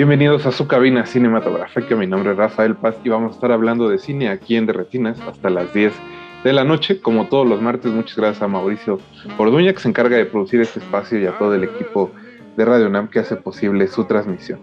Bienvenidos a su cabina cinematográfica. Mi nombre es Rafael Paz y vamos a estar hablando de cine aquí en Derretinas hasta las 10 de la noche, como todos los martes. Muchas gracias a Mauricio Orduña, que se encarga de producir este espacio, y a todo el equipo de Radio NAM que hace posible su transmisión.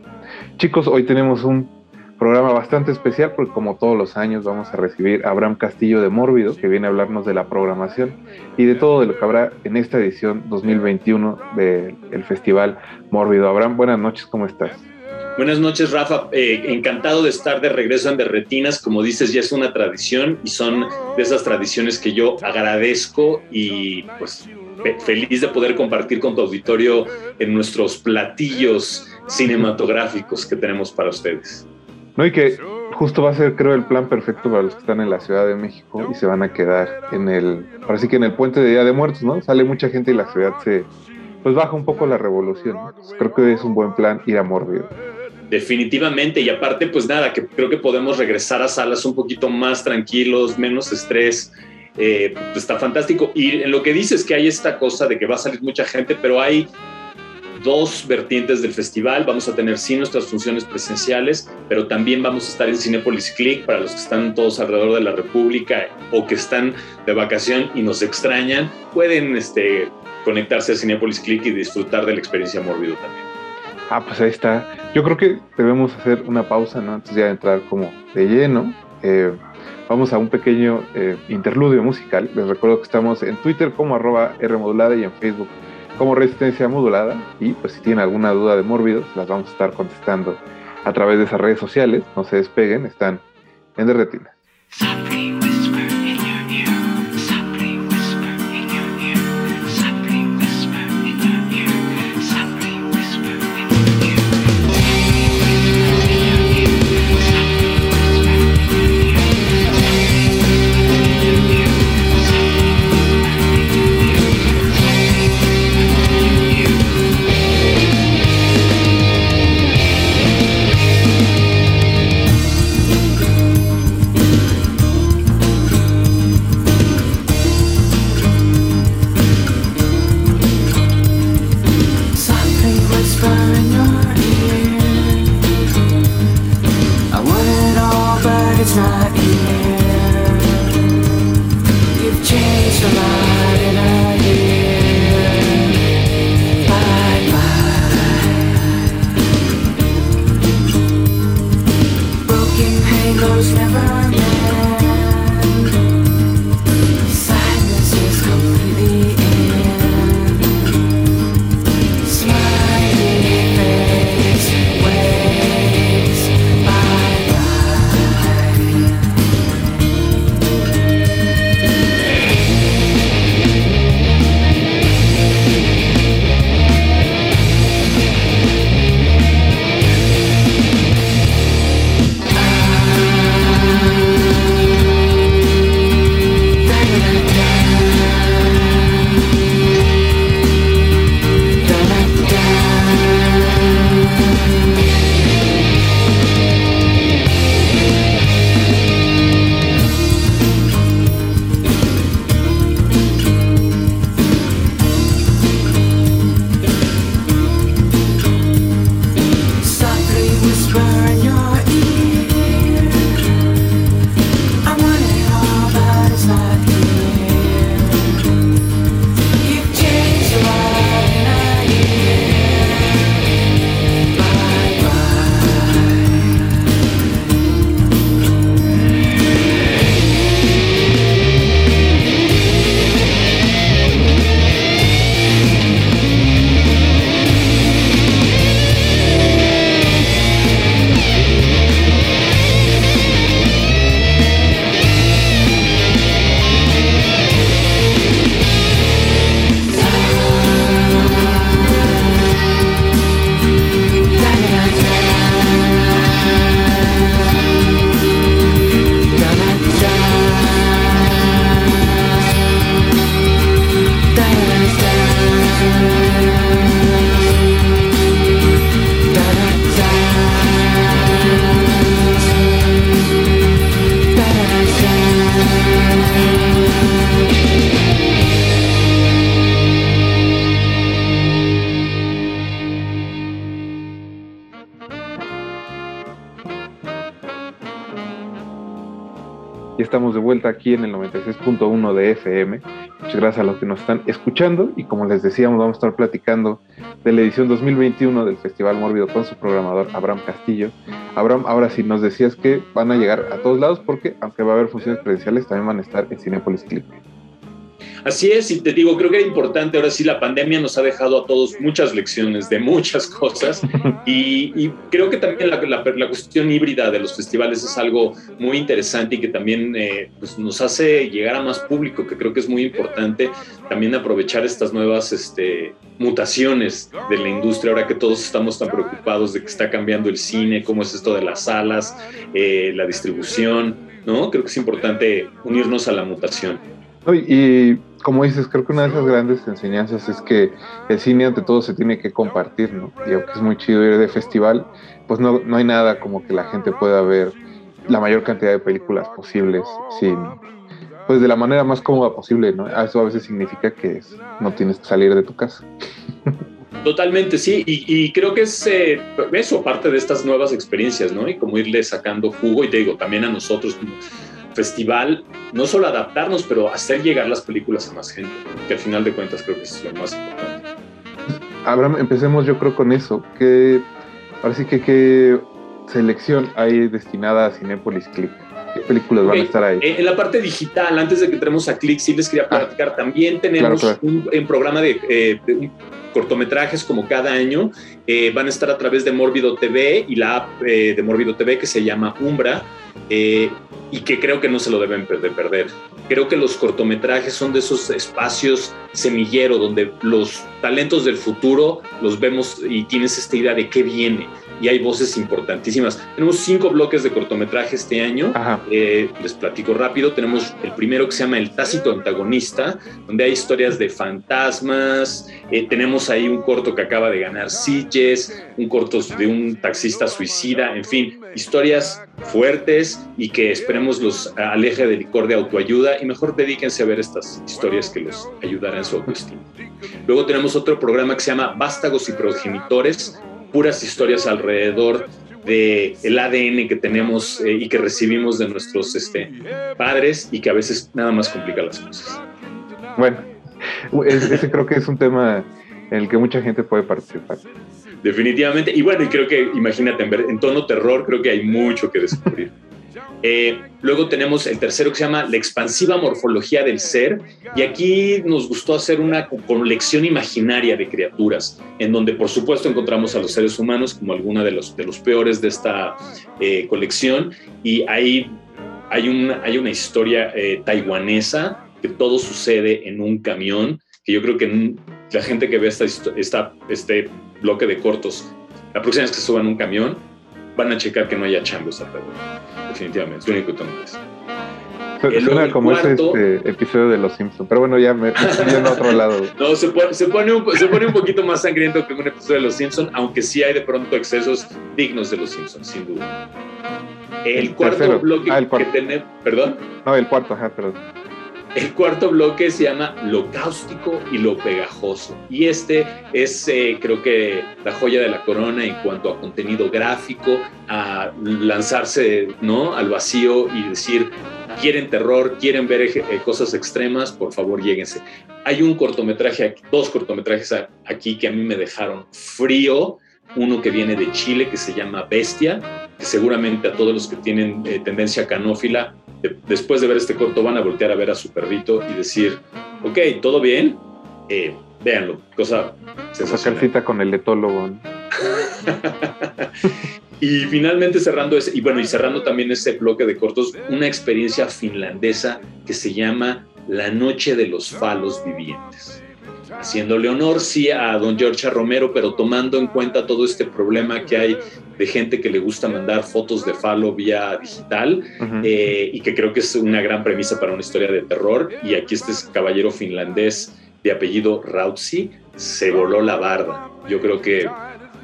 Chicos, hoy tenemos un programa bastante especial porque como todos los años vamos a recibir a Abraham Castillo de Mórbido, que viene a hablarnos de la programación y de todo lo que habrá en esta edición 2021 del Festival Mórbido. Abraham, buenas noches, ¿cómo estás? Buenas noches, Rafa. Eh, encantado de estar de regreso en Derretinas. Como dices, ya es una tradición y son de esas tradiciones que yo agradezco y pues feliz de poder compartir con tu auditorio en nuestros platillos cinematográficos que tenemos para ustedes. No, y que justo va a ser, creo, el plan perfecto para los que están en la Ciudad de México y se van a quedar en el, ahora sí que en el puente de Día de Muertos, ¿no? Sale mucha gente y la ciudad se, pues baja un poco la revolución. creo que es un buen plan ir a Mórbido. Definitivamente, y aparte, pues nada, que creo que podemos regresar a salas un poquito más tranquilos, menos estrés. Eh, pues está fantástico. Y en lo que dices que hay esta cosa de que va a salir mucha gente, pero hay dos vertientes del festival. Vamos a tener sí nuestras funciones presenciales, pero también vamos a estar en Cinepolis Click para los que están todos alrededor de la República o que están de vacación y nos extrañan. Pueden este, conectarse a Cinepolis Click y disfrutar de la experiencia Mórbido también. Ah, pues ahí está. Yo creo que debemos hacer una pausa, ¿no? Antes de entrar como de lleno. Eh, vamos a un pequeño eh, interludio musical. Les recuerdo que estamos en Twitter como arroba Rmodulada y en Facebook como Resistencia Modulada. Y pues si tienen alguna duda de Mórbidos, las vamos a estar contestando a través de esas redes sociales. No se despeguen, están en Derretina. De vuelta aquí en el 96.1 de FM. Muchas gracias a los que nos están escuchando y como les decíamos vamos a estar platicando de la edición 2021 del Festival Mórbido con su programador Abraham Castillo. Abraham, ahora sí nos decías que van a llegar a todos lados porque aunque va a haber funciones presenciales también van a estar en Cinepolis Clip. Así es, y te digo, creo que era importante, ahora sí, la pandemia nos ha dejado a todos muchas lecciones de muchas cosas y, creo que también la, la, cuestión híbrida de los festivales es algo muy interesante y que también eh, pues nos hace llegar a más público, que creo que es muy importante también aprovechar estas nuevas este, mutaciones de la industria, ahora que todos estamos tan preocupados de que está cambiando el cine, cómo es esto de las salas, eh, la distribución, ¿no? Creo que es importante unirnos a la mutación. Y, como dices, creo que una de esas grandes enseñanzas es que el cine ante todo se tiene que compartir, ¿no? Y aunque es muy chido ir de festival, pues no, no hay nada como que la gente pueda ver la mayor cantidad de películas posibles sin, pues de la manera más cómoda posible, ¿no? Eso a veces significa que no tienes que salir de tu casa. Totalmente, sí, y, creo que es eh, eso, parte de estas nuevas experiencias, ¿no? Y como irle sacando jugo, y te digo, también a nosotros festival, no solo adaptarnos, pero hacer llegar las películas a más gente, que al final de cuentas creo que es lo más importante. Abraham, empecemos yo creo con eso, que parece que qué selección hay destinada a Cinepolis Click. ¿Qué películas van a estar ahí? En la parte digital, antes de que entremos a Click, sí les quería ah. platicar. También tenemos Un, programa de, eh, cortometrajes como cada año. Eh, van a estar a través de Mórbido TV y la app eh, de Mórbido TV que se llama Umbra y que creo que no se lo deben de perder. Creo que los cortometrajes son de esos espacios semillero donde los talentos del futuro los vemos y tienes esta idea de qué viene y hay voces importantísimas. Tenemos cinco bloques de cortometraje este año. Eh, les platico rápido. Tenemos el primero que se llama El tácito antagonista, donde hay historias de fantasmas. Eh, tenemos ahí un corto que acaba de ganar Sitges, un corto de un taxista suicida, en fin, historias fuertes y que esperemos los aleje del licor de autoayuda y mejor dedíquense a ver estas historias que los ayudarán en su autoestima. Luego tenemos otro programa que se llama Vástagos y Progenitores, puras historias alrededor del el ADN que tenemos eh, y que recibimos de nuestros este, padres y que a veces nada más complica las cosas. Bueno, ese creo que es un tema en el que mucha gente puede participar. Definitivamente. Y bueno, y creo que, imagínate, en, en tono terror, creo que hay mucho que descubrir. Eh, luego tenemos el tercero que se llama La expansiva morfología del ser y aquí nos gustó hacer una colección imaginaria de criaturas, en donde por supuesto encontramos a los seres humanos como alguna de los, de los peores de esta eh, colección y ahí hay una, hay una historia eh, taiwanesa que todo sucede en un camión, que yo creo que la gente que ve esta, esta, este bloque de cortos, la próxima vez que suban un camión, van a checar que no haya chambos alrededor definitivamente. Es lo único que tengo Suena como ese este episodio de Los Simpsons, pero bueno, ya me, estoy en otro lado. No, se pone, se, pone un, se pone un poquito más sangriento que un episodio de Los Simpsons, aunque sí hay de pronto excesos dignos de Los Simpsons, sin duda. El, cuarto bloque ah, que tenemos, ¿perdón? No, el cuarto, ajá, perdón. El cuarto bloque se llama Lo cáustico y lo pegajoso. Y este es, eh, creo que, la joya de la corona en cuanto a contenido gráfico, a lanzarse ¿no? al vacío y decir, quieren terror, quieren ver eh, cosas extremas, por favor, lléguense. Hay un cortometraje, dos cortometrajes aquí que a mí me dejaron frío. Uno que viene de Chile, que se llama Bestia, seguramente a todos los que tienen eh, tendencia canófila después de ver este corto van a voltear a ver a su perrito y decir, ok, ¿todo bien? Eh, véanlo, cosa Sacar cita con el etólogo. y finalmente cerrando ese, y bueno, y cerrando también ese bloque de cortos, una experiencia finlandesa que se llama La Noche de los Falos Vivientes haciéndole honor sí a don George Romero, pero tomando en cuenta todo este problema que hay de gente que le gusta mandar fotos de falo vía digital eh, y que creo que es una gran premisa para una historia de terror. Y aquí este caballero finlandés de apellido Rautsi se voló la barda. Yo creo que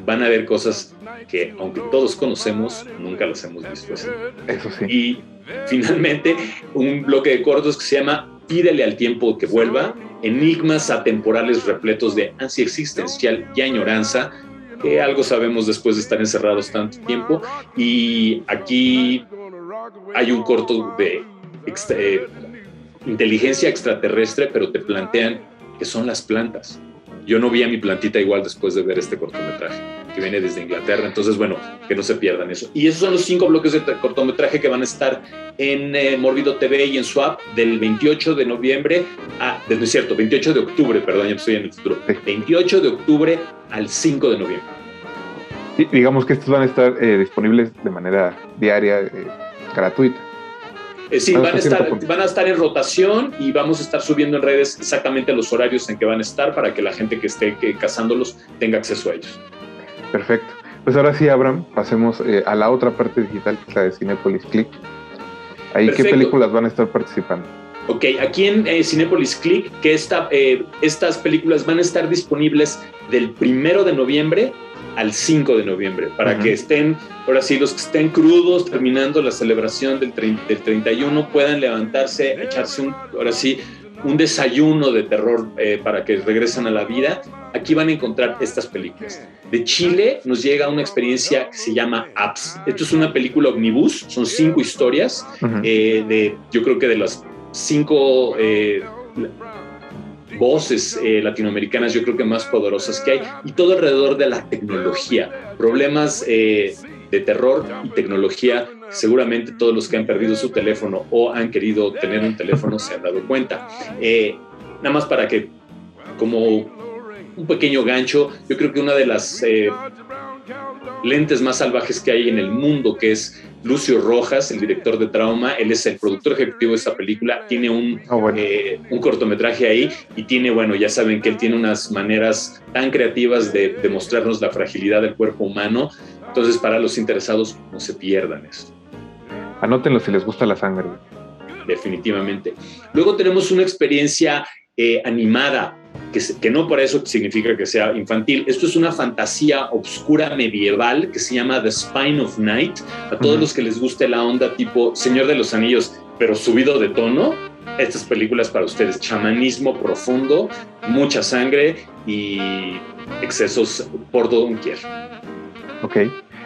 van a haber cosas que, aunque todos conocemos, nunca las hemos visto así. Eso sí. Y finalmente, un bloque de cortos que se llama Pídele al tiempo que vuelva, enigmas atemporales repletos de ansia existencial y añoranza, que algo sabemos después de estar encerrados tanto tiempo. Y aquí hay un corto de eh, inteligencia extraterrestre, pero te plantean que son las plantas. Yo no vi a mi plantita igual después de ver este cortometraje, que viene desde Inglaterra. Entonces, bueno, que no se pierdan eso. Y esos son los cinco bloques de cortometraje que van a estar en eh, Morbido TV y en Swap del 28 de noviembre a, no es cierto, 28 de octubre, perdón, ya estoy en el futuro. 28 de octubre al 5 de noviembre. Y digamos que estos van a estar eh, disponibles de manera diaria, eh, gratuita. Eh, sí, van a, estar, van a estar en rotación y vamos a estar subiendo en redes exactamente los horarios en que van a estar para que la gente que esté cazándolos tenga acceso a ellos. Perfecto. Pues ahora sí, Abraham, pasemos eh, a la otra parte digital, que es la de Cinepolis Click. Ahí, ¿qué películas van a estar participando? Ok, aquí en eh, Cinepolis Click, que esta, estas películas van a estar disponibles del primero de noviembre al 5 de noviembre, para que estén, ahora sí, los que estén crudos terminando la celebración del, del 31 puedan levantarse, echarse un, ahora sí, un desayuno de terror eh, para que regresen a la vida. Aquí van a encontrar estas películas. De Chile nos llega una experiencia que se llama Apps. Esto es una película omnibus, son cinco historias eh, de, yo creo que de las cinco eh, voces eh, latinoamericanas yo creo que más poderosas que hay y todo alrededor de la tecnología, problemas eh, de terror y tecnología, seguramente todos los que han perdido su teléfono o han querido tener un teléfono se han dado cuenta. Eh, nada más para que, como un pequeño gancho, yo creo que una de las lentes más salvajes que hay en el mundo, que es Lucio Rojas, el director de Trauma, él es el productor ejecutivo de esta película, tiene un, ah, eh, un cortometraje ahí y tiene, bueno, ya saben que él tiene unas maneras tan creativas de, de mostrarnos la fragilidad del cuerpo humano, entonces para los interesados no se pierdan esto. Anótenlo si les gusta la sangre. Definitivamente. Luego tenemos una experiencia eh, animada que, no por eso significa que sea infantil. Esto es una fantasía obscura medieval que se llama The Spine of Night. A todos los que les guste la onda tipo Señor de los Anillos, pero subido de tono, estas películas para ustedes. Chamanismo profundo, mucha sangre y excesos por donde Ok.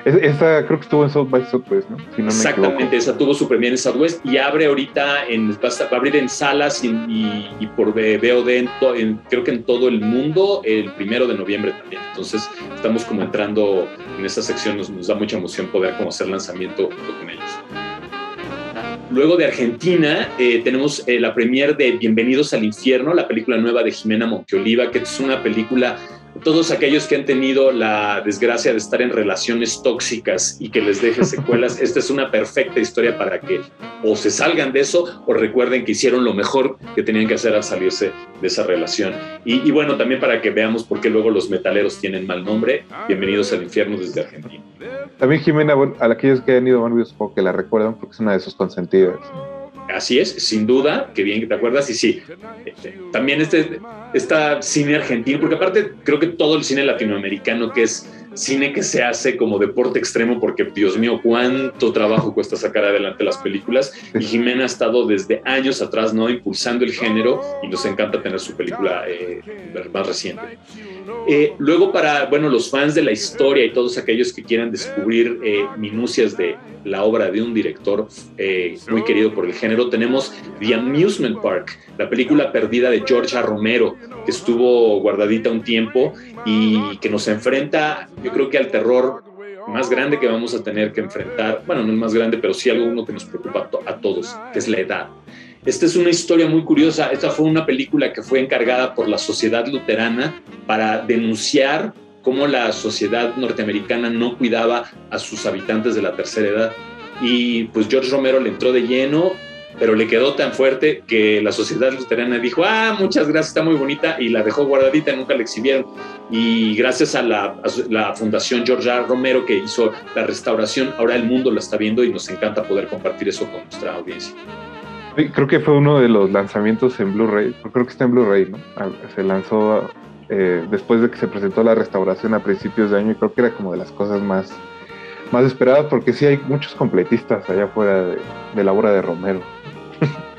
Esta creo que estuvo en South by Southwest, ¿no? Exactamente, esa tuvo su premier en Southwest y abre ahorita, en, va a abrir en salas y, por VOD, creo que en todo el mundo, el primero de noviembre también. Entonces, estamos como entrando en esa sección, nos, da mucha emoción poder como hacer lanzamiento con ellos. Luego de Argentina eh, tenemos eh, la premier de Bienvenidos al Infierno, la película nueva de Jimena Monteoliva, que es una película todos aquellos que han tenido la desgracia de estar en relaciones tóxicas y que les deje secuelas, esta es una perfecta historia para que o se salgan de eso o recuerden que hicieron lo mejor que tenían que hacer al salirse de esa relación. Y, bueno, también para que veamos por qué luego los metaleros tienen mal nombre. Bienvenidos al infierno desde Argentina. También Jimena, a aquellos que han ido a supongo que la recuerdan porque es una de sus consentidas. Así es, sin duda, que bien que te acuerdas. Y sí, este, también este, esta cine argentino, porque aparte creo que todo el cine latinoamericano que es cine que se hace como deporte extremo, porque Dios mío, cuánto trabajo cuesta sacar adelante las películas. Y Jimena ha estado desde años atrás, ¿no? Impulsando el género y nos encanta tener su película eh, más reciente. Eh, luego para, bueno, los fans de la historia y todos aquellos que quieran descubrir eh, minucias de la obra de un director muy querido por el género, tenemos The Amusement Park, la película perdida de Georgia Romero, que estuvo guardadita un tiempo y que nos enfrenta, yo creo que al terror más grande que vamos a tener que enfrentar, bueno, no el más grande, pero sí algo uno que nos preocupa a todos, que es la edad. Esta es una historia muy curiosa. Esta fue una película que fue encargada por la Sociedad Luterana para denunciar cómo la sociedad norteamericana no cuidaba a sus habitantes de la tercera edad. Y pues George Romero le entró de lleno, pero le quedó tan fuerte que la sociedad luterana dijo, ah, muchas gracias, está muy bonita, y la dejó guardadita, nunca la exhibieron. Y gracias a la, Fundación George R. Romero que hizo la restauración, ahora el mundo la está viendo y nos encanta poder compartir eso con nuestra audiencia. creo que fue uno de los lanzamientos en Blu-ray, creo que está en Blu-ray, ¿no? Ah, se lanzó eh, después de que se presentó la restauración a principios de año y creo que era como de las cosas más, más esperadas porque sí hay muchos completistas allá afuera de, de la obra de Romero.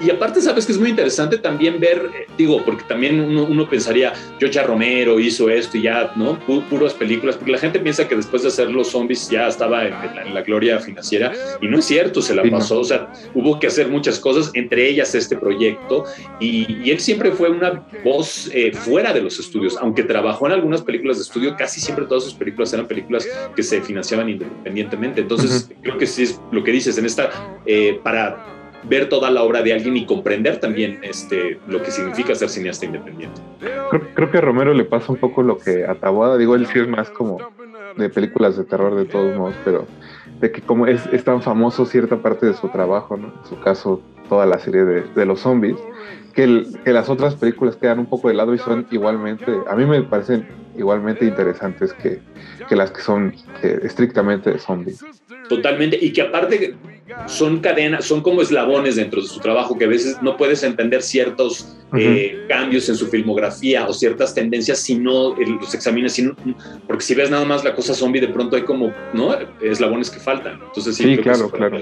Y aparte, sabes que es muy interesante también ver, eh, digo, porque también uno, pensaría, George Romero hizo esto y ya, ¿no? puras películas, porque la gente piensa que después de hacer los zombies ya estaba en, la, gloria financiera y no es cierto, se la pasó, o sea, hubo que hacer muchas cosas, entre ellas este proyecto, y, él siempre fue una voz eh, fuera de los estudios, aunque trabajó en algunas películas de estudio, casi siempre todas sus películas eran películas que se financiaban independientemente. Entonces, creo que sí es lo que dices, en esta, eh, para ver toda la obra de alguien y comprender también este, lo que significa ser cineasta independiente. Creo, que a Romero le pasa un poco lo que a Taboada, digo, él sí es más como de películas de terror de todos modos, pero de que como es, es tan famoso cierta parte de su trabajo, ¿no? En su caso, toda la serie de, de los zombies, que, que, las otras películas quedan un poco de lado y son igualmente, a mí me parecen igualmente interesantes que, que las que son estrictamente zombies. Totalmente, y que aparte son cadenas, son como eslabones dentro de su trabajo, que a veces no puedes entender ciertos eh, cambios en su filmografía o ciertas tendencias si no los examinas, porque si ves nada más la cosa zombie, de pronto hay como, ¿no? Eslabones que faltan. Entonces sí, claro, claro.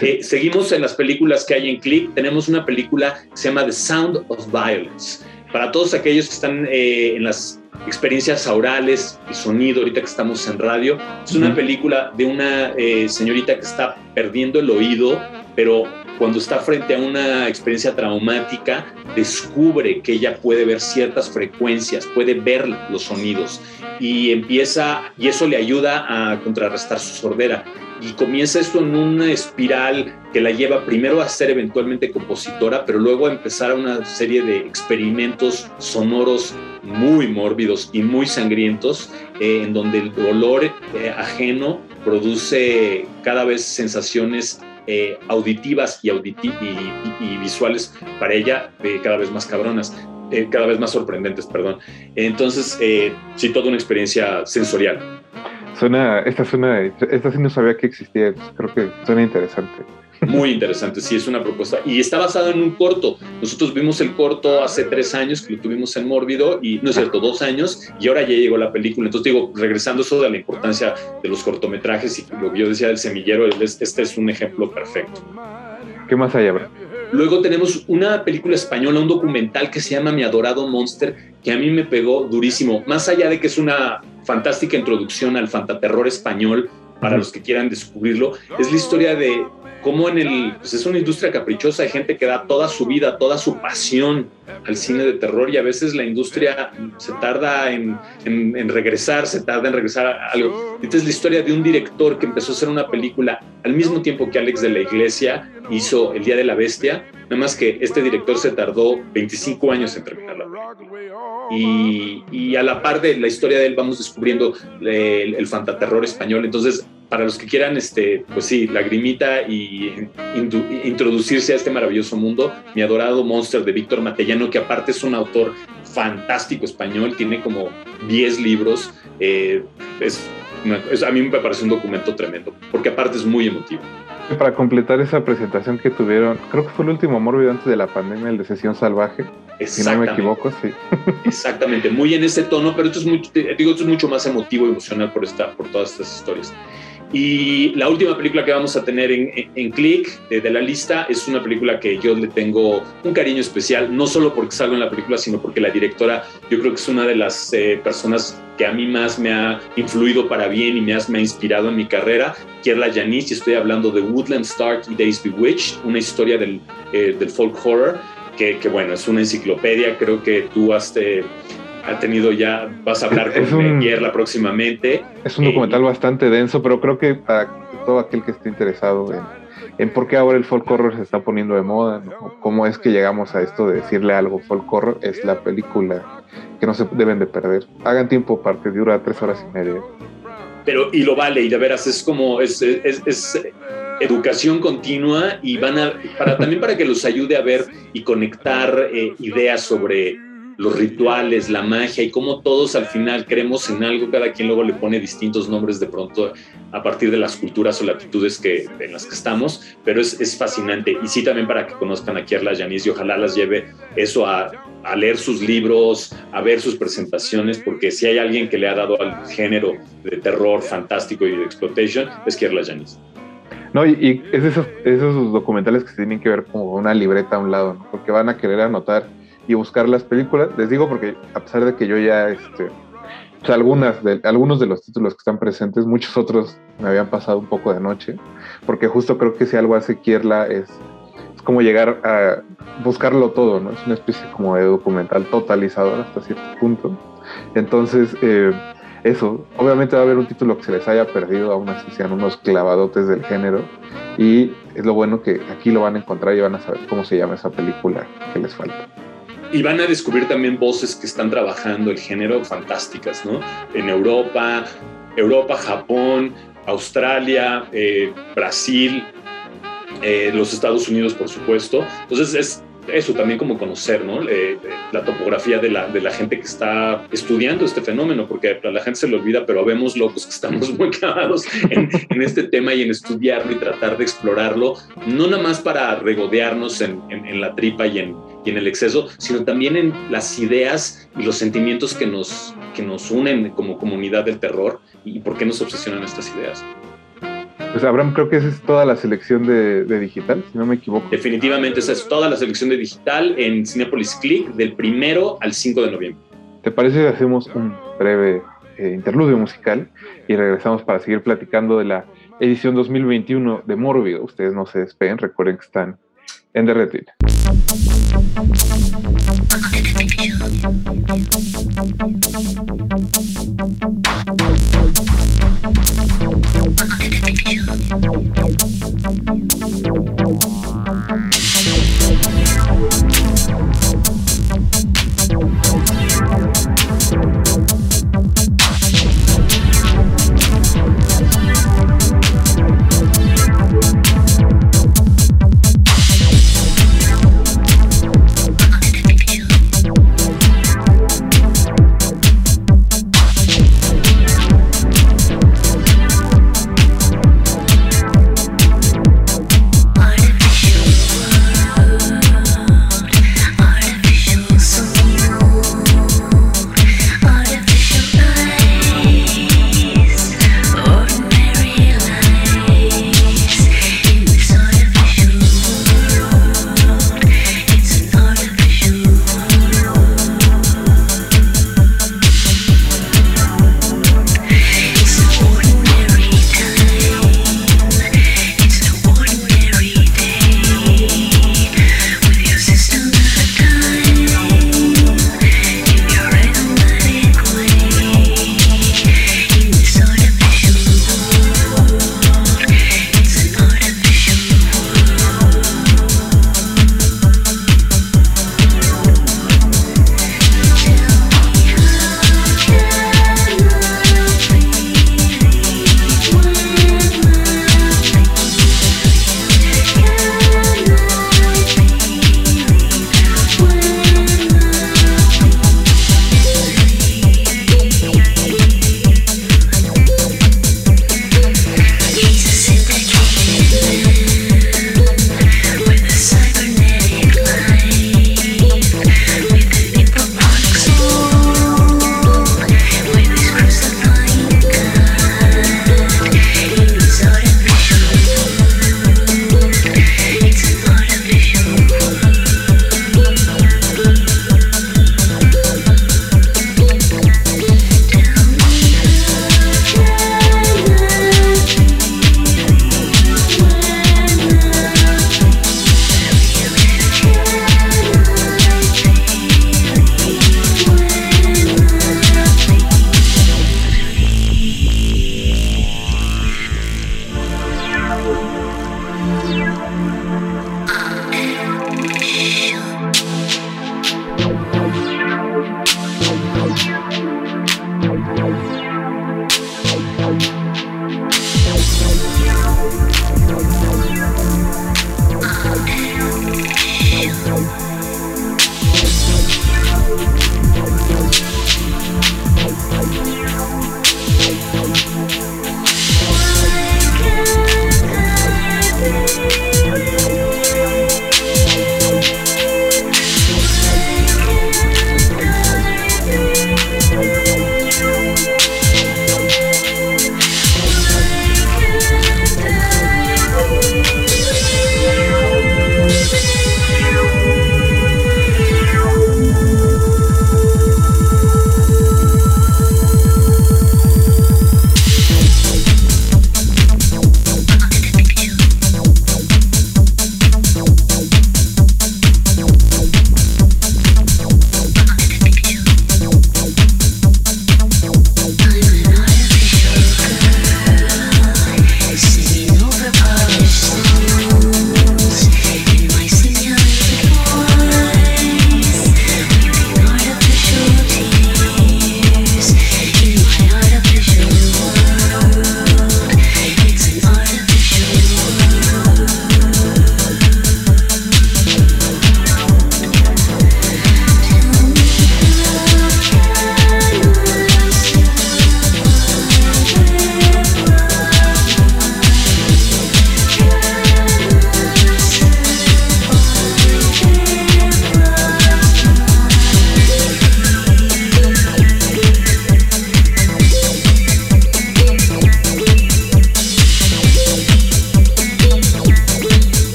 Eh, seguimos en las películas que hay en Click. Tenemos una película que se llama The Sound of Violence. Para todos aquellos que están eh, en las experiencias orales y sonido, ahorita que estamos en radio. Es una película de una eh, señorita que está perdiendo el oído, pero cuando está frente a una experiencia traumática, descubre que ella puede ver ciertas frecuencias, puede ver los sonidos y empieza, y eso le ayuda a contrarrestar su sordera. Y comienza esto en una espiral que la lleva primero a ser eventualmente compositora, pero luego a empezar una serie de experimentos sonoros muy mórbidos y muy sangrientos, eh, en donde el dolor eh, ajeno produce cada vez sensaciones eh, auditivas y, y, visuales para ella cada vez más cabronas. cada vez más sorprendentes, perdón. Entonces, sí, toda una experiencia sensorial. Suena, esta suena, esta sí no sabía que existía, creo que suena interesante. Muy interesante, sí, es una propuesta. Y está basado en un corto. Nosotros vimos el corto hace tres años, que lo tuvimos en Mórbido, y no es cierto, dos años, y ahora ya llegó la película. Entonces, digo, regresando eso de la importancia de los cortometrajes y lo que yo decía del semillero, este es un ejemplo perfecto. ¿Qué más hay, Abraham? Luego tenemos una película española, un documental que se llama Mi adorado Monster, que a mí me pegó durísimo. Más allá de que es una fantástica introducción al fantaterror español, para los que quieran descubrirlo, es la historia de cómo en el, pues es una industria caprichosa, hay gente que da toda su vida, toda su pasión al cine de terror y a veces la industria se tarda en, en, regresar, se tarda en regresar a algo. Esta es la historia de un director que empezó a hacer una película al mismo tiempo que Alex de la Iglesia hizo El Día de la Bestia, nada más que este director se tardó 25 años en terminarla. Y, y a la par de la historia de él vamos descubriendo el, el fantaterror español. Entonces, para los que quieran, este, pues sí, lagrimita y introducirse a este maravilloso mundo, mi adorado Monster de Víctor Matellano, que aparte es un autor fantástico español, tiene como 10 libros, eh, es, a mí me parece un documento tremendo, porque aparte es muy emotivo. Para completar esa presentación que tuvieron, creo que fue el último mórbido antes de la pandemia, el de Sesión Salvaje, si no me equivoco, sí. Exactamente, muy en ese tono, pero esto es, mucho, digo, esto es mucho más emotivo y emocional por, esta, por todas estas historias. Y la última película que vamos a tener en, en, Click de, la lista es una película que yo le tengo un cariño especial, no solo porque salgo en la película, sino porque la directora yo creo que es una de las eh, personas que a mí más me ha influido para bien y me ha, inspirado en mi carrera, Kierla Janice, y estoy hablando de Woodland Stark y Days Bewitched, una historia del, eh, del folk horror, que, que, bueno, es una enciclopedia, creo que tú has... Eh, ha tenido ya, vas a hablar con un, próximamente. Es un documental eh, bastante denso, pero creo que para todo aquel que esté interesado en, en por qué ahora el folk horror se está poniendo de moda, cómo es que llegamos a esto de decirle algo folk horror, es la película que no se deben de perder. Hagan tiempo porque dura tres horas y media. Pero, y lo vale, y de veras, es como, es, es, es educación continua y van a, para, también para que los ayude a ver y conectar eh, ideas sobre los rituales, la magia y cómo todos al final creemos en algo, cada quien luego le pone distintos nombres de pronto a partir de las culturas o latitudes que, en las que estamos, pero es, es fascinante. Y sí también para que conozcan a Kierla Yanis y ojalá las lleve eso a, leer sus libros, a ver sus presentaciones, porque si hay alguien que le ha dado al género de terror fantástico y de exploitation, es Kierla Yanis. No, y, es esos, esos documentales que tienen que ver como una libreta a un lado, porque van a querer anotar y buscar las películas. Les digo porque a pesar de que yo ya, este, pues algunas de, algunos de los títulos que están presentes, muchos otros me habían pasado un poco de noche, porque justo creo que si algo hace Kierla es, es como llegar a buscarlo todo, ¿no? Es una especie como de documental totalizador hasta cierto punto. Entonces, eh, eso, obviamente va a haber un título que se les haya perdido, aún así sean unos clavadotes del género, y es lo bueno que aquí lo van a encontrar y van a saber cómo se llama esa película que les falta. Y van a descubrir también voces que están trabajando el género fantásticas, ¿no? En Europa, Europa, Japón, Australia, eh, Brasil, eh, los Estados Unidos, por supuesto. Entonces es eso también como conocer, ¿no? Eh, la topografía de la, de la gente que está estudiando este fenómeno, porque a la gente se le olvida, pero vemos locos que estamos muy clavados en, este tema y en estudiarlo y tratar de explorarlo, no nada más para regodearnos en, en, la tripa y en, en el exceso, sino también en las ideas y los sentimientos que nos, que nos unen como comunidad del terror y por qué nos obsesionan estas ideas. Pues Abraham, creo que esa es toda la selección de, de, digital, si no me equivoco. Definitivamente, esa es toda la selección de digital en Cinepolis Click del primero al 5 de noviembre. ¿Te parece que hacemos un breve eh, interludio musical y regresamos para seguir platicando de la edición 2021 de Morbido? Ustedes no se despeguen, recuerden que están en Derretir.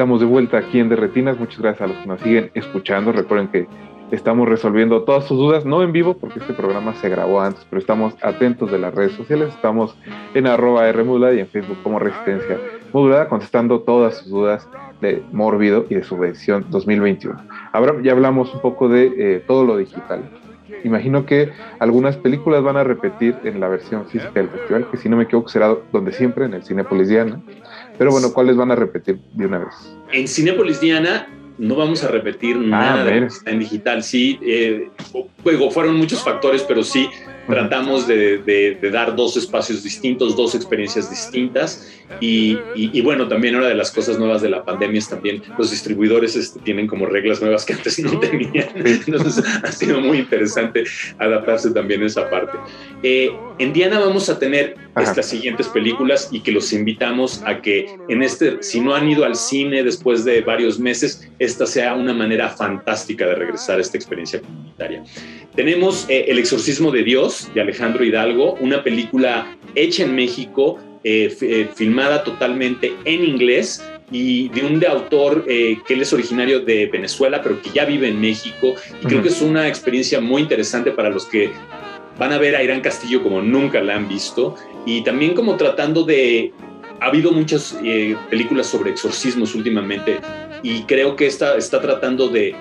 Estamos de vuelta aquí en Derretinas. Muchas gracias a los que nos siguen escuchando. Recuerden que estamos resolviendo todas sus dudas, no en vivo porque este programa se grabó antes, pero estamos atentos de las redes sociales. Estamos en arroba y en Facebook como Resistencia Modulada, contestando todas sus dudas de Mórbido y de su versión 2021. Ahora ya hablamos un poco de eh, todo lo digital. Imagino que algunas películas van a repetir en la versión física del festival, que si no me equivoco será donde siempre, en el Cinepolis Diana. Pero bueno, ¿cuáles van a repetir de una vez? En Cinepolis Diana no vamos a repetir ah, nada de en digital. Sí, eh, fueron muchos factores, pero sí tratamos de, dar dos espacios distintos, dos experiencias distintas. Y, bueno, también una de las cosas nuevas de la pandemia es también los distribuidores este, tienen como reglas nuevas que antes no tenían. Entonces ha sido muy interesante adaptarse también a esa parte. Eh, en Diana vamos a tener estas siguientes películas y que los invitamos a que en este, si no han ido al cine después de varios meses, esta sea una manera fantástica de regresar a esta experiencia comunitaria. Tenemos eh, El exorcismo de Dios de Alejandro Hidalgo, una película hecha en México, eh, eh, filmada totalmente en inglés y de un de autor que él es originario de Venezuela, pero que ya vive en México. Y creo que es una experiencia muy interesante para los que van a ver a Irán Castillo como nunca la han visto y también como tratando de... Ha habido muchas películas sobre exorcismos últimamente y creo que esta está tratando de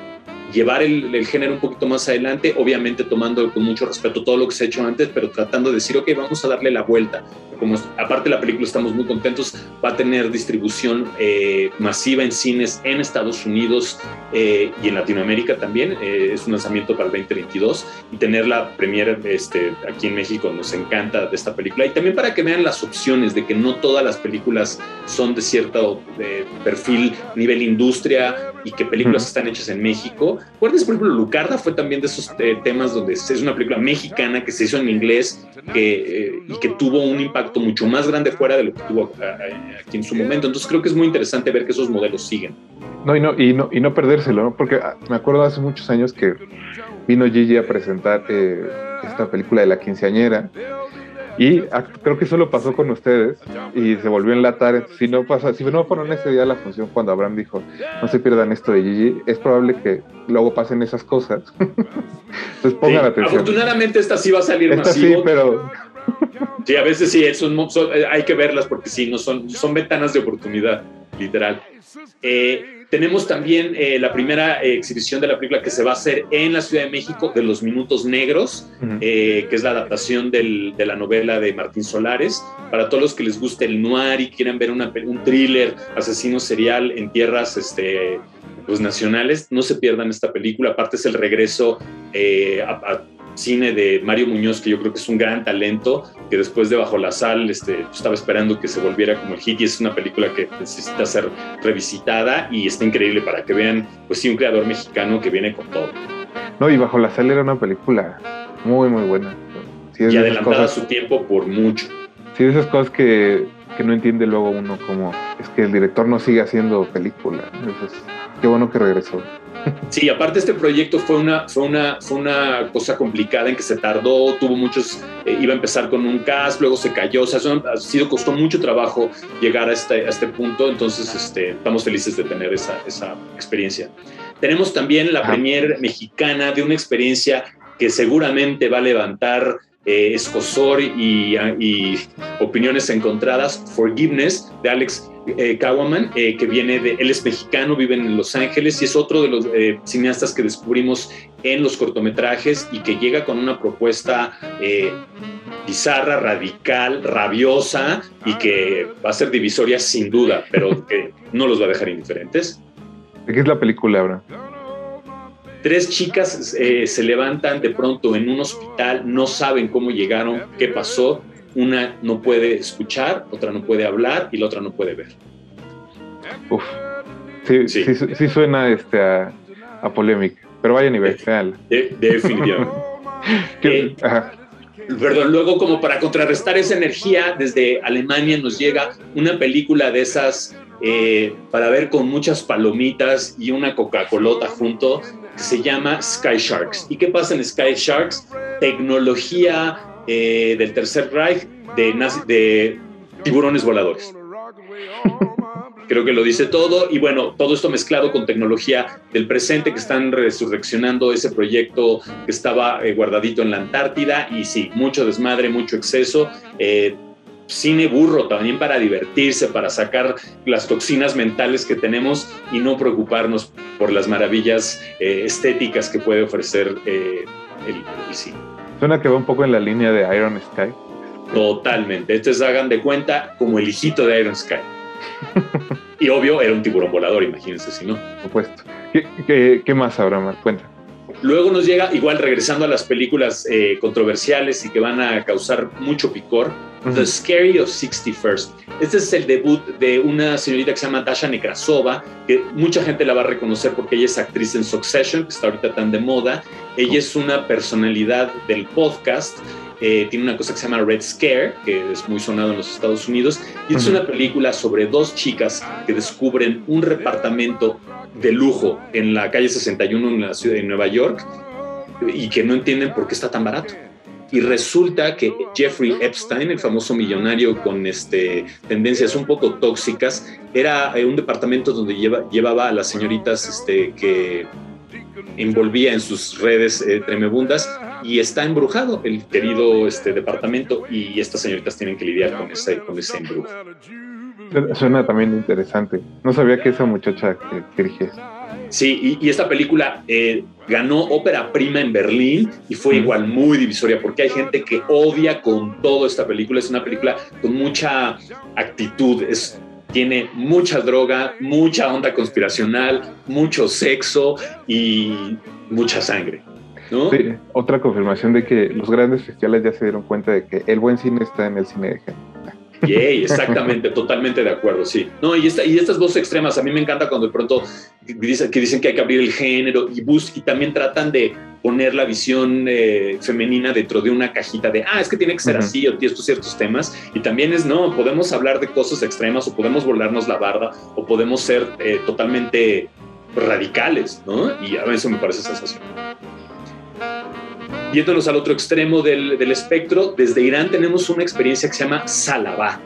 llevar el, género un poquito más adelante, obviamente tomando con mucho respeto todo lo que se ha hecho antes, pero tratando de decir, ok, vamos a darle la vuelta. Como aparte la película estamos muy contentos, va a tener distribución eh, masiva en cines en Estados Unidos eh, y en Latinoamérica también. Eh, es un lanzamiento para el 2022 y tener la premiere este, aquí en México nos encanta de esta película. Y también para que vean las opciones de que no todas las películas son de cierto perfil, nivel industria y que películas están hechas en México ¿Recuerdas, por ejemplo, Lucarda fue también de esos eh, temas donde es una película mexicana que se hizo en inglés eh, y que tuvo un impacto mucho más grande fuera de lo que tuvo aquí en su momento. Entonces creo que es muy interesante ver que esos modelos siguen. No, y no, y no, y no perdérselo, ¿no? porque ah, me acuerdo hace muchos años que vino Gigi a presentar eh, esta película de la quinceañera y creo que eso lo pasó con ustedes y se volvió a enlatar. Si no pasa, si no fueron ese día la función cuando Abraham dijo, no se pierdan esto de Gigi, es probable que luego pasen esas cosas. Entonces pongan atención. Afortunadamente esta sí va a salir esta Sí, pero... Sí, a veces sí, hay que verlas porque sí, no son, son ventanas de oportunidad, literal. Eh, tenemos también eh, la primera eh, exhibición de la película que se va a hacer en la Ciudad de México de Los Minutos Negros, eh, que es la adaptación de la novela de Martín Solares. Para todos los que les guste el noir y quieran ver una, un thriller asesino serial en tierras este, pues, nacionales, no se pierdan esta película. Aparte es el regreso a cine de Mario Muñoz, que yo creo que es un gran talento, que después de Bajo la Sal este, estaba esperando que se volviera como el hit y es una película que necesita ser revisitada y está increíble para que vean, pues sí, un creador mexicano que viene con todo. No, y Bajo la Sal era una película muy, muy buena. y adelantada a su tiempo por mucho. Sí, esas cosas que, que, no entiende luego uno como es que el director no sigue haciendo película. Entonces, qué bueno que regresó. Sí, aparte este proyecto fue una, fue una, fue una cosa complicada en que se tardó, tuvo muchos, eh, iba a empezar con un cast, luego se cayó, o sea, ha sido, costó mucho trabajo llegar a este, a este punto, entonces este, estamos felices de tener esa, esa experiencia. Tenemos también la premier mexicana de una experiencia que seguramente va a levantar eh, escosor y, opiniones encontradas, Forgiveness, de Alex eh, eh, que viene de, él es mexicano, vive en Los Ángeles y es otro de los eh, cineastas que descubrimos en los cortometrajes y que llega con una propuesta bizarra, radical, rabiosa y que va a ser divisoria sin duda, pero que no los va a dejar indiferentes. ¿De qué es la película ahora? Tres chicas se levantan de pronto en un hospital, no saben cómo llegaron, qué pasó, una no puede escuchar, otra no puede hablar y la otra no puede ver. Uf. Sí, sí. suena este, a, polémica, pero vaya nivel, real. definitivamente. Eh, perdón, luego como para contrarrestar esa energía, desde Alemania nos llega una película de esas eh, para ver con muchas palomitas y una Coca-Colota junto, que se llama Sky Sharks. ¿Y qué pasa en Sky Sharks? Tecnología, eh, del Tercer Reich de, tiburones voladores. Creo que lo dice todo y bueno, todo esto mezclado con tecnología del presente que están resurreccionando ese proyecto que estaba eh, guardadito en la Antártida y sí, mucho desmadre, mucho exceso. Eh, cine burro también para divertirse, para sacar las toxinas mentales que tenemos y no preocuparnos por las maravillas eh, estéticas que puede ofrecer el, el cine. Suena que va un poco en la línea de Iron Sky. Totalmente. Entonces hagan de cuenta como el hijito de Iron Sky. y obvio, era un tiburón volador, imagínense si no. Por supuesto. ¿Qué, qué, más habrá más? Cuenta. Luego nos llega, igual regresando a las películas eh, controversiales y que van a causar mucho picor, The Scary of 61st. Este es el debut de una señorita que se llama Dasha Nekrasova, que mucha gente la va a reconocer porque ella es actriz en Succession, que está ahorita tan de moda. Ella es una personalidad del podcast. Eh, tiene una cosa que se llama Red Scare, que es muy sonado en los Estados Unidos, y es una película sobre dos chicas que descubren un departamento de lujo en la calle 61 en la ciudad de Nueva York y que no entienden por qué está tan barato. Y resulta que Jeffrey Epstein, el famoso millonario con este, tendencias un poco tóxicas, era eh, un departamento donde lleva, llevaba a las señoritas este, que envolvía en sus redes eh, tremebundas y está embrujado el querido este departamento y estas señoritas tienen que lidiar con ese, con ese embrujo. Suena también interesante. No sabía que esa muchacha que dirige. Sí, y, esta película eh, ganó ópera prima en Berlín y fue igual muy divisoria porque hay gente que odia con todo esta película. Es una película con mucha actitud, es tiene mucha droga, mucha onda conspiracional, mucho sexo y mucha sangre. ¿no? Sí, otra confirmación de que los grandes festivales ya se dieron cuenta de que el buen cine está en el cine de género. Yay, exactamente, totalmente de acuerdo, sí. No, y, esta, y estas voces extremas, a mí me encanta cuando de pronto dicen que, dicen que hay que abrir el género y, bus, y también tratan de poner la visión eh, femenina dentro de una cajita de, ah, es que tiene que ser así o estos ciertos temas. Y también es, no, podemos hablar de cosas extremas o podemos volarnos la barda o podemos ser eh, totalmente radicales, ¿no? Y a veces me parece sensacional. Yéndonos al otro extremo del, del, espectro, desde Irán tenemos una experiencia que se llama Salabá.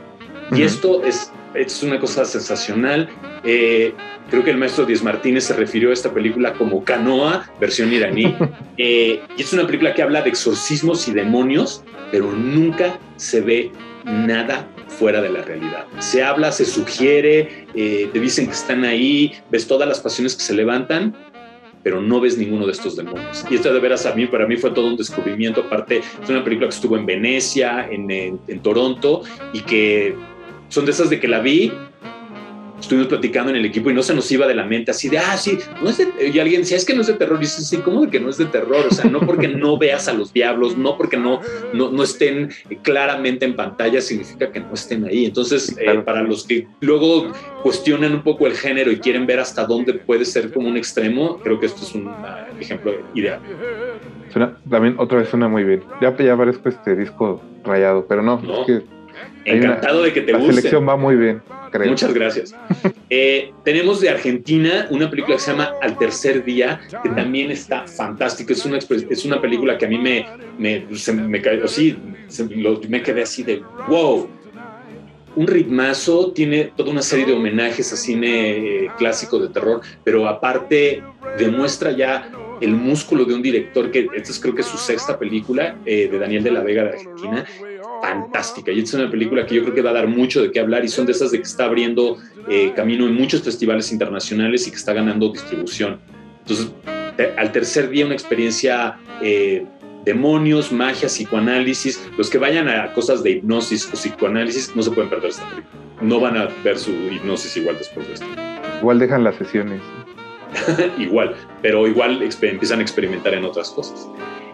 Y esto es, es una cosa sensacional. Eh, creo que el maestro Díaz Martínez se refirió a esta película como Canoa, versión iraní. Eh, y es una película que habla de exorcismos y demonios, pero nunca se ve nada fuera de la realidad. Se habla, se sugiere, eh, te dicen que están ahí, ves todas las pasiones que se levantan, pero no ves ninguno de estos demonios. Y esto de veras a mí, para mí fue todo un descubrimiento. Aparte, es una película que estuvo en Venecia, en, en Toronto, y que son de esas de que la vi estuvimos platicando en el equipo y no se nos iba de la mente así de, ah, sí, no es de, y alguien decía, es que no es de terror, y dice, sí, ¿cómo de que no es de terror? O sea, no porque no veas a los diablos, no porque no, no, no estén claramente en pantalla, significa que no estén ahí. Entonces, eh, para los que luego cuestionan un poco el género y quieren ver hasta dónde puede ser como un extremo, creo que esto es un uh, ejemplo ideal. Suena, también otra vez suena muy bien. Ya, ya parezco este disco rayado, pero no, es que Encantado de que te guste. La selección va muy bien. Muchas gracias. Eh, tenemos de Argentina una película que se llama Al Tercer Día, que también está fantástico. Es una, es una película que a mí me, me, me, así, me quedé así de wow. Un ritmazo, tiene toda una serie de homenajes a cine eh, clásico de terror, pero aparte demuestra ya el músculo de un director que esta es creo que es su sexta película eh, de Daniel de la Vega de Argentina fantástica y es una película que yo creo que va a dar mucho de qué hablar y son de esas de que está abriendo eh, camino en muchos festivales internacionales y que está ganando distribución. Entonces, al tercer día una experiencia eh, demonios, magia, psicoanálisis, los que vayan a cosas de hipnosis o psicoanálisis no se pueden perder esta película. No van a ver su hipnosis igual después de esto. Igual dejan las sesiones. igual, pero igual empiezan a experimentar en otras cosas.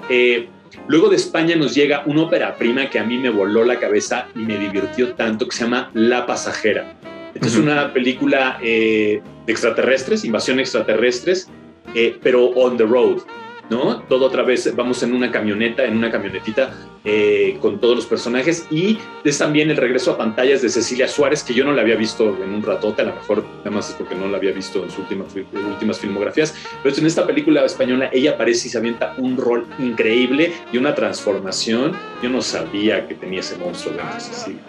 Eh, Luego de España nos llega una ópera prima que a mí me voló la cabeza y me divirtió tanto, que se llama La Pasajera. Esta es una película eh, de extraterrestres, invasión extraterrestres, eh, pero on the road. ¿No? Todo otra vez, vamos en una camioneta, en una camionetita eh, con todos los personajes y es también el regreso a pantallas de Cecilia Suárez, que yo no la había visto en un ratote, a lo mejor además es porque no la había visto en sus últimas, últimas filmografías, pero en esta película española ella aparece y se avienta un rol increíble y una transformación. Yo no sabía que tenía ese monstruo dentro de Cecilia.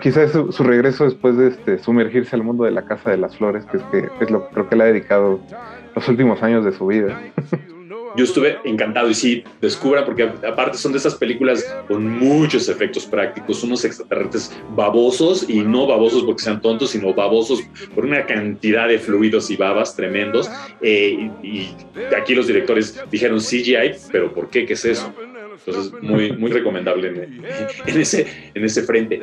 quizás su, su, regreso después de este, sumergirse al mundo de la Casa de las Flores, que es, que es lo creo que le ha dedicado los últimos años de su vida. yo estuve encantado y sí, descubra, porque aparte son de esas películas con muchos efectos prácticos, unos extraterrestres babosos y no babosos porque sean tontos, sino babosos por una cantidad de fluidos y babas tremendos. Eh, y, aquí los directores dijeron CGI, pero ¿por qué? ¿Qué es eso? Entonces, muy, muy recomendable en, ese, en ese frente.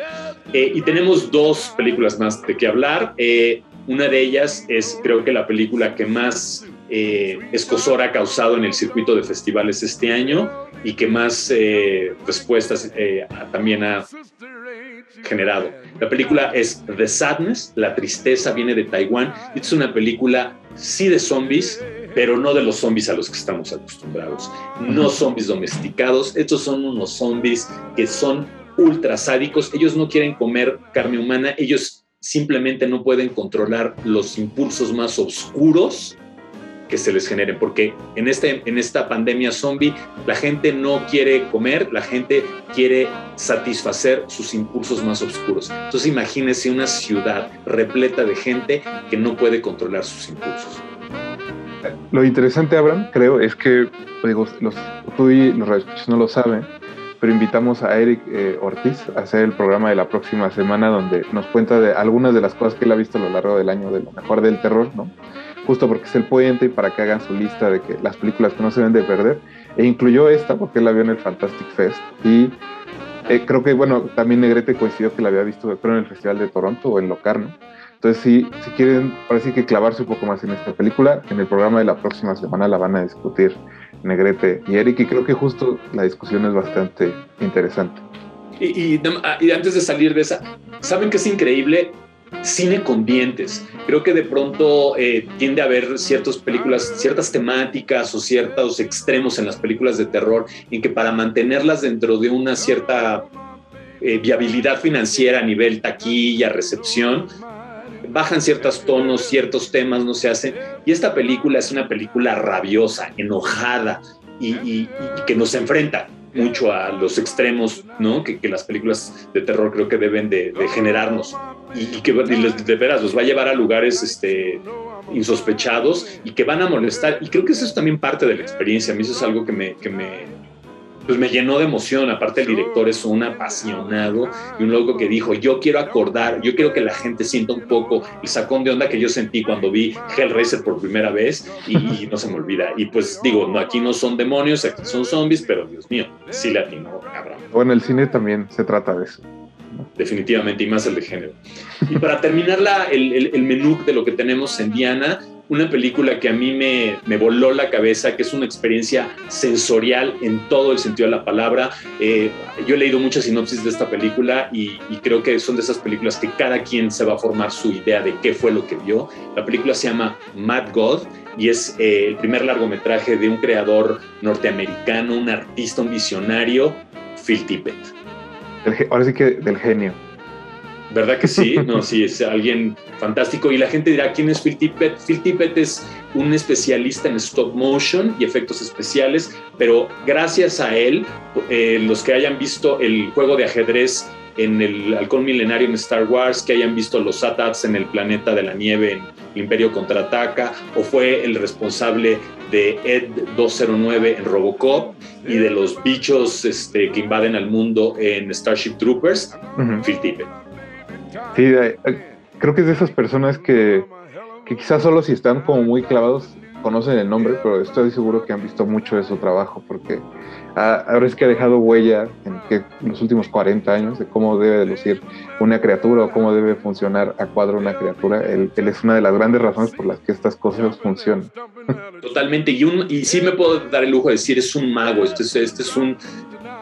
Eh, y tenemos dos películas más de qué hablar. Eh, una de ellas es, creo que la película que más eh, escosor ha causado en el circuito de festivales este año y que más eh, respuestas eh, también ha generado. La película es The Sadness, La Tristeza viene de Taiwán. Es una película sí de zombies, pero no de los zombies a los que estamos acostumbrados. No zombies domesticados, estos son unos zombies que son ultra sádicos. Ellos no quieren comer carne humana, ellos simplemente no pueden controlar los impulsos más oscuros que se les genere, porque en, este, en esta pandemia zombie la gente no quiere comer, la gente quiere satisfacer sus impulsos más oscuros. Entonces imagínense una ciudad repleta de gente que no puede controlar sus impulsos. Lo interesante, Abraham, creo, es que digo, los, tú y los no lo saben, pero invitamos a Eric eh, Ortiz a hacer el programa de la próxima semana donde nos cuenta de algunas de las cosas que él ha visto a lo largo del año de lo mejor del terror, ¿no? Justo porque es el puente y para que hagan su lista de que las películas que no se deben de perder. E incluyó esta porque él la vio en el Fantastic Fest y eh, creo que, bueno, también Negrete coincidió que la había visto, creo, en el Festival de Toronto o en Locarno. Entonces, si, si quieren, parece que clavarse un poco más en esta película, en el programa de la próxima semana la van a discutir Negrete y Eric, y creo que justo la discusión es bastante interesante. Y, y, y antes de salir de esa, ¿saben qué es increíble? Cine con dientes. Creo que de pronto eh, tiende a haber ciertas películas, ciertas temáticas o ciertos extremos en las películas de terror en que para mantenerlas dentro de una cierta eh, viabilidad financiera a nivel taquilla, recepción, bajan ciertos tonos, ciertos temas no se hacen. Y esta película es una película rabiosa, enojada y que nos enfrenta mucho a los extremos, ¿no? Que, las películas de terror creo que deben de, generarnos y, que de veras los va a llevar a lugares este, insospechados y que van a molestar. Y creo que eso es también parte de la experiencia. A mí eso es algo que me, que me, pues me llenó de emoción. Aparte, el director es un apasionado y un loco que dijo: Yo quiero acordar, yo quiero que la gente sienta un poco el sacón de onda que yo sentí cuando vi Hellraiser por primera vez y, no se me olvida. Y pues digo, no, aquí no son demonios, aquí son zombies, pero Dios mío, sí latino, cabrón. Bueno, el cine también se trata de eso. Definitivamente, y más el de género. Y para terminar la, el, el menú de lo que tenemos en Diana, una película que a mí me, me, voló la cabeza, que es una experiencia sensorial en todo el sentido de la palabra. Eh, yo he leído muchas sinopsis de esta película y, creo que son de esas películas que cada quien se va a formar su idea de qué fue lo que vio. La película se llama Mad God y es eh, el primer largometraje de un creador norteamericano, un artista, un visionario, Phil Tippett. Ahora sí que del genio. ¿Verdad que sí? No, sí, es alguien fantástico. Y la gente dirá, ¿quién es Phil Tippett? Phil Tippett es un especialista en stop motion y efectos especiales, pero gracias a él, eh, los que hayan visto el juego de ajedrez en el Halcón Milenario en Star Wars, que hayan visto los ATATs en el planeta de la nieve en Imperio Contraataca, o fue el responsable de Ed 209 en Robocop y de los bichos este, que invaden al mundo en Starship Troopers, Phil Tippett. Sí, creo que es de esas personas que, que quizás solo si están como muy clavados conocen el nombre, pero estoy seguro que han visto mucho de su trabajo, porque ahora es que ha dejado huella en, que, los últimos 40 años de cómo debe de lucir una criatura o cómo debe funcionar a cuadro una criatura. Él, es una de las grandes razones por las que estas cosas funcionan. Totalmente, y, un, y sí me puedo dar el lujo de decir, es un mago, este es, este es un,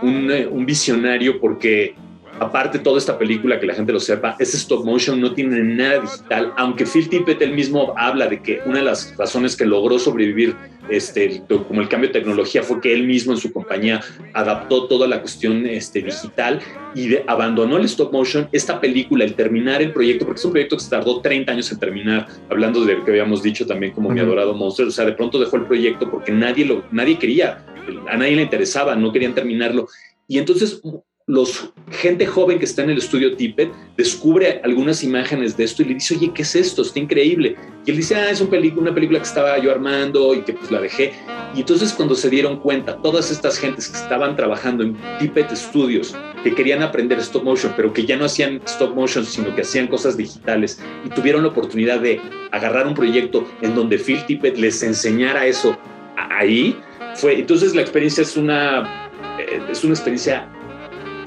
un, un visionario porque aparte toda esta película, que la gente lo sepa, es stop motion, no tiene nada digital, aunque Phil Tippett él mismo habla de que una de las razones que logró sobrevivir este, como el cambio de tecnología fue que él mismo en su compañía adaptó toda la cuestión este, digital y abandonó el stop motion. Esta película, el terminar el proyecto, porque es un proyecto que se tardó 30 años en terminar, hablando de lo que habíamos dicho también como mi adorado monstruo, o sea, de pronto dejó el proyecto porque nadie, lo, nadie quería, a nadie le interesaba, no querían terminarlo. Y entonces los gente joven que está en el estudio Tippet descubre algunas imágenes de esto y le dice, oye, ¿qué es esto? Está increíble. Y él dice, ah, es una película que estaba yo armando y que pues la dejé. Y entonces cuando se dieron cuenta, todas estas gentes que estaban trabajando en Tippet Studios, que querían aprender stop motion, pero que ya no hacían stop motion, sino que hacían cosas digitales, y tuvieron la oportunidad de agarrar un proyecto en donde Phil Tippett les enseñara eso ahí, fue, entonces la experiencia es una, eh, es una experiencia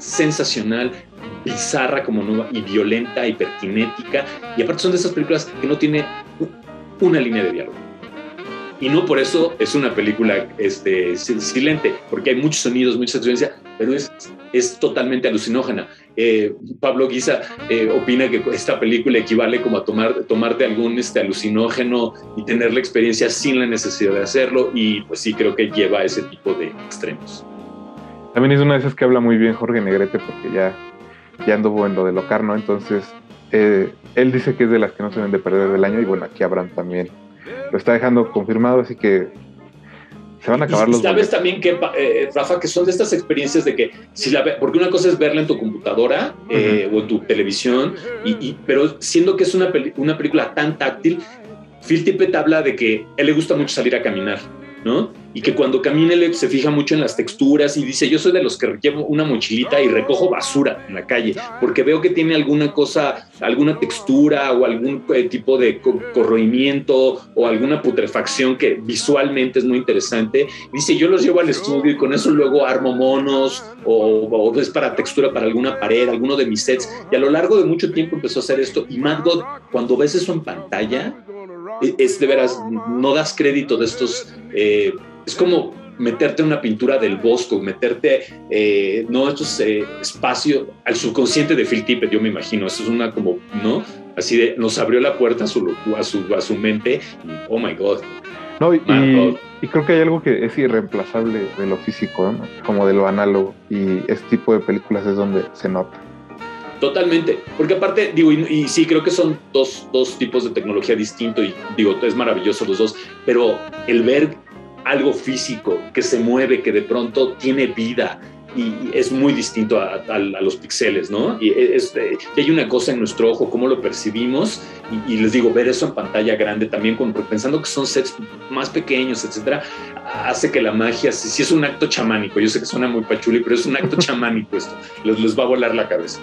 sensacional, bizarra como nueva y violenta, hiperkinética. Y aparte son de esas películas que no tiene una línea de diálogo. Y no por eso es una película este, silente, porque hay muchos sonidos, mucha experiencia, pero es, es totalmente alucinógena. Eh, Pablo Guisa eh, opina que esta película equivale como a tomar, tomarte algún este, alucinógeno y tener la experiencia sin la necesidad de hacerlo, y pues sí creo que lleva a ese tipo de extremos. También es una de esas que habla muy bien Jorge Negrete porque ya, ya anduvo en lo de Locarno, entonces eh, él dice que es de las que no se deben de perder del año y bueno, aquí Abraham también lo está dejando confirmado, así que se van a acabar los. Sabes también que, eh, Rafa, que son de estas experiencias de que, si la porque una cosa es verla en tu computadora eh, o en tu televisión, y, pero siendo que es una, una película tan táctil, Phil Tippett habla de que él le gusta mucho salir a caminar. Y que cuando camine se fija mucho en las texturas y dice, yo soy de los que llevo una mochilita y recojo basura en la calle, porque veo que tiene alguna cosa, alguna textura o algún eh, tipo de corroimiento o alguna putrefacción que visualmente es muy interesante. Dice, yo los llevo al estudio y con eso luego armo monos o, o es para textura para alguna pared, alguno de mis sets. Y a lo largo de mucho tiempo empezó a hacer esto. Y Mad God, cuando ves eso en pantalla, es de veras, no das crédito de estos, eh, es como meterte en una pintura del bosco, meterte, eh, no, estos eh, espacio al subconsciente de Phil Tippett, yo me imagino, eso es una como, ¿no? Así de, nos abrió la puerta a su, a su, a su mente, oh my God. No, y, y, creo que hay algo que es irreemplazable de lo físico, como de lo análogo, y este tipo de películas es donde se nota. Totalmente, porque aparte, digo, y, sí, creo que son dos, dos, tipos de tecnología distinto y digo, es maravilloso los dos, pero el ver algo físico que se mueve, que de pronto tiene vida y es muy distinto a, los píxeles, ¿no? Y es, hay una cosa en nuestro ojo, cómo lo percibimos, y, les digo, ver eso en pantalla grande también, pensando que son sets más pequeños, etcétera, hace que la magia, si, es un acto chamánico, yo sé que suena muy pachuli, pero es un acto chamánico esto, les, les va a volar la cabeza.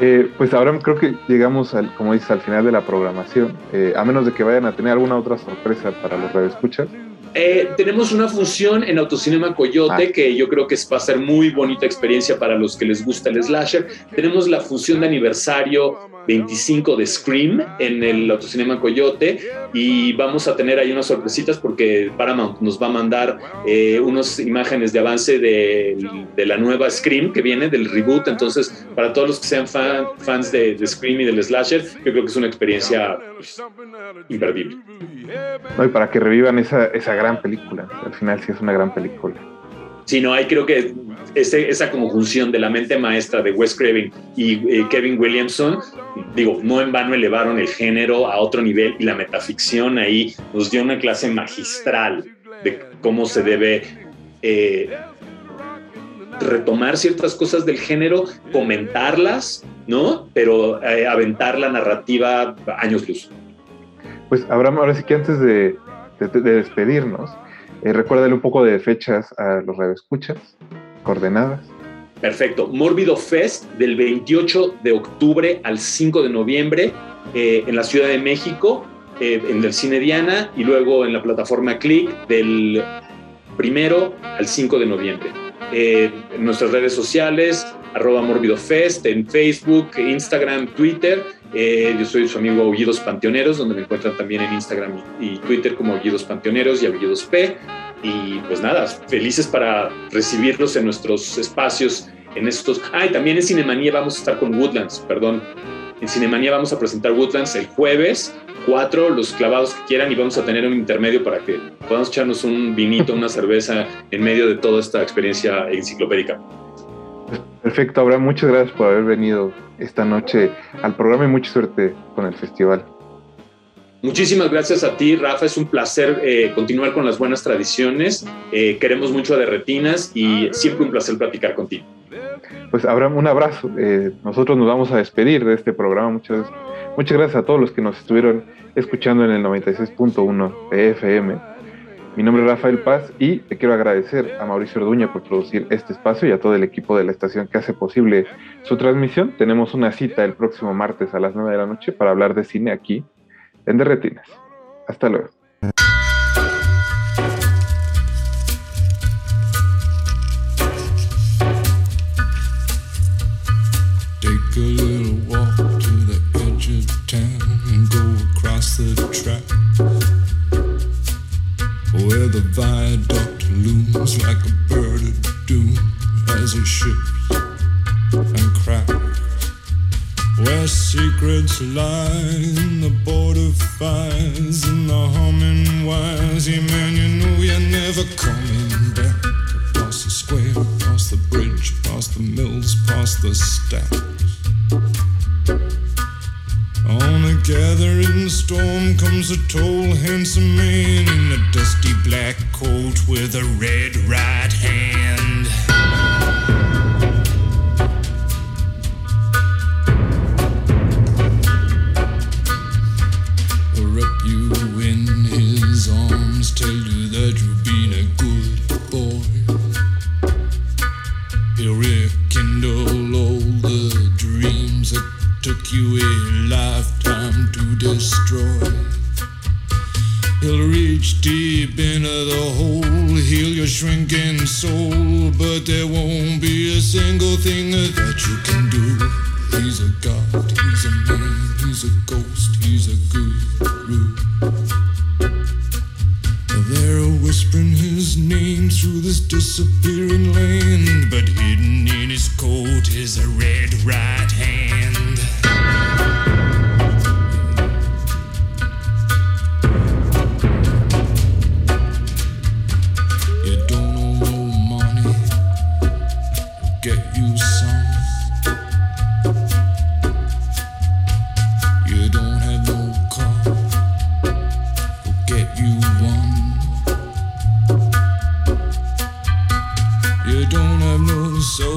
Eh, pues ahora creo que llegamos, al, como dices, al final de la programación. Eh, a menos de que vayan a tener alguna otra sorpresa para los radioescuchas. Eh, tenemos una función en Autocinema Coyote ah. que yo creo que va a ser muy bonita experiencia para los que les gusta el slasher. Tenemos la función de aniversario 25 de Scream en el Autocinema Coyote y vamos a tener ahí unas sorpresitas porque Paramount nos va a mandar eh, unas imágenes de avance de, la nueva Scream que viene, del reboot. Entonces, para todos los que sean fans de, Scream y del slasher, yo creo que es una experiencia pues, imperdible. y para que revivan esa, esa gran película. Al final sí es una gran película sino hay creo que esa conjunción de la mente maestra de Wes Craven y eh, Kevin Williamson, digo, no en vano elevaron el género a otro nivel y la metaficción ahí nos dio una clase magistral de cómo se debe eh, retomar ciertas cosas del género, comentarlas, ¿no? Pero eh, aventar la narrativa años luz. Pues Abraham, ahora sí que antes de despedirnos, eh, recuérdale un poco de fechas a los radioescuchas, coordenadas. Perfecto. Mórbido Fest del 28 de octubre al 5 de noviembre eh, en la Ciudad de México, eh, en el Cine Diana y luego en la plataforma Click del primero al 5 de noviembre. en nuestras redes sociales, arroba Mórbido Fest, en Facebook, Instagram, Twitter eh, yo soy su amigo Aullidos Panteoneros, donde me encuentran también en Instagram y, Twitter como Aullidos Panteoneros y Aullidos P. Y pues nada, felices para recibirlos en nuestros espacios en estos. Ah, y también en Cinemanía vamos a estar con Woodlands, perdón. En Cinemanía vamos a presentar Woodlands el jueves, cuatro, los clavados que quieran, y vamos a tener un intermedio para que podamos echarnos un vinito, una cerveza en medio de toda esta experiencia enciclopédica. Perfecto, Abraham, muchas gracias por haber venido esta noche al programa y mucha suerte con el festival. Muchísimas gracias a ti, Rafa. Es un placer eh, continuar con las buenas tradiciones. Eh, queremos mucho a Derretinas y siempre un placer platicar contigo. Pues Abraham, un abrazo. Eh, nosotros nos vamos a despedir de este programa. Muchas, muchas gracias a todos los que nos estuvieron escuchando en el 96.1 de FM. Mi nombre es Rafael Paz y te quiero agradecer a Mauricio Orduña por producir este espacio y a todo el equipo de la estación que hace posible su transmisión. Tenemos una cita el próximo martes a las 9 de la noche para hablar de cine aquí en Derretinas. Hasta luego. The viaduct looms like a bird of doom as it shifts and cracks. Where secrets lie in the border fires and the humming wires. Yeah, man, you know you're never coming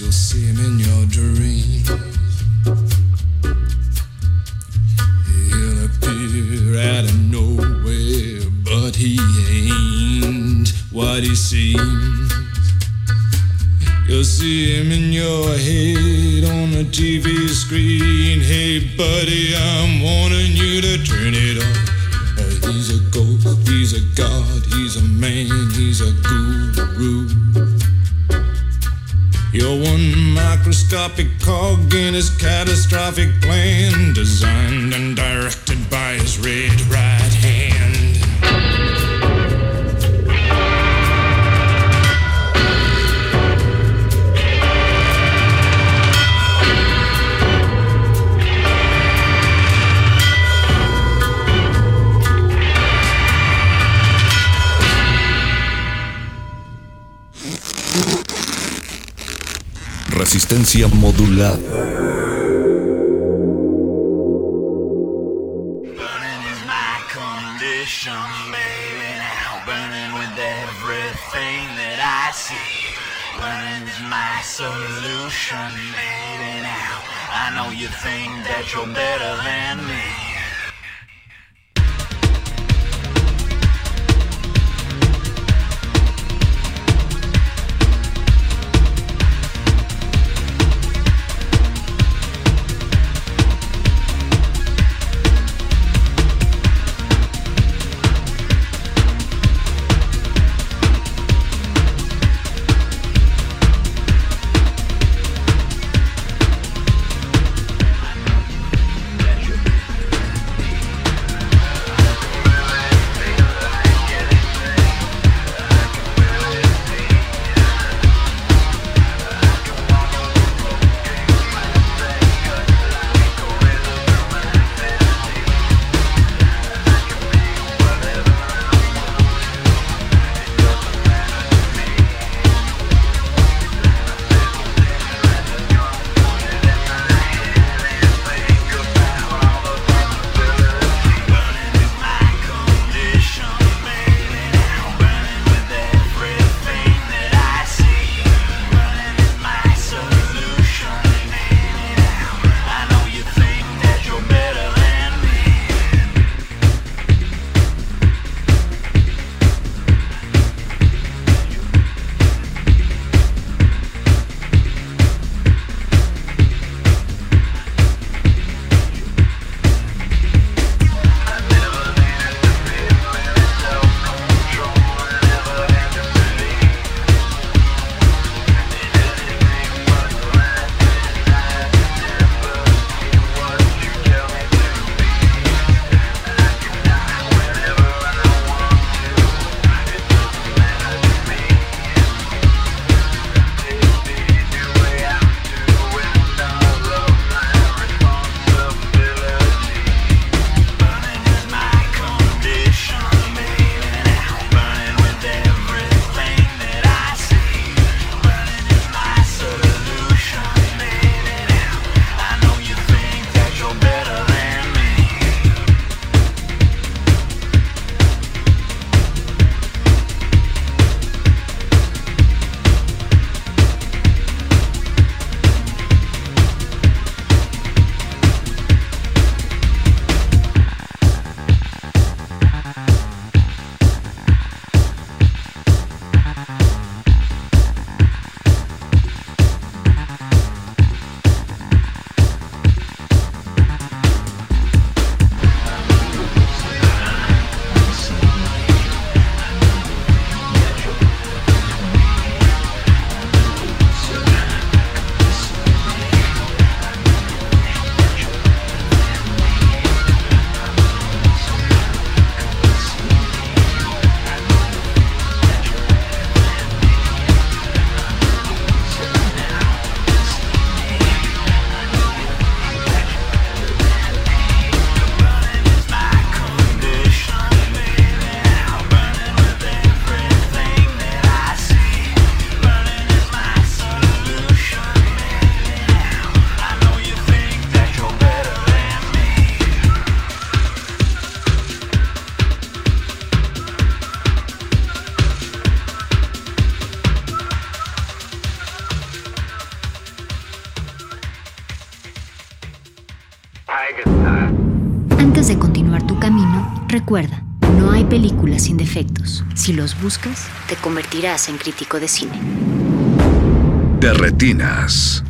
you'll see him in your dreams. He'll appear out of nowhere, but he ain't what he seems. You'll see him in your head on the TV screen. Hey, buddy, I'm warning you to turn it off. Uh, he's a ghost, he's a god, he's a man, he's a ghoul. his catastrophic plan, designed and directed by his red right hand. Resistencia modulada. Si los buscas, te convertirás en crítico de cine. De retinas.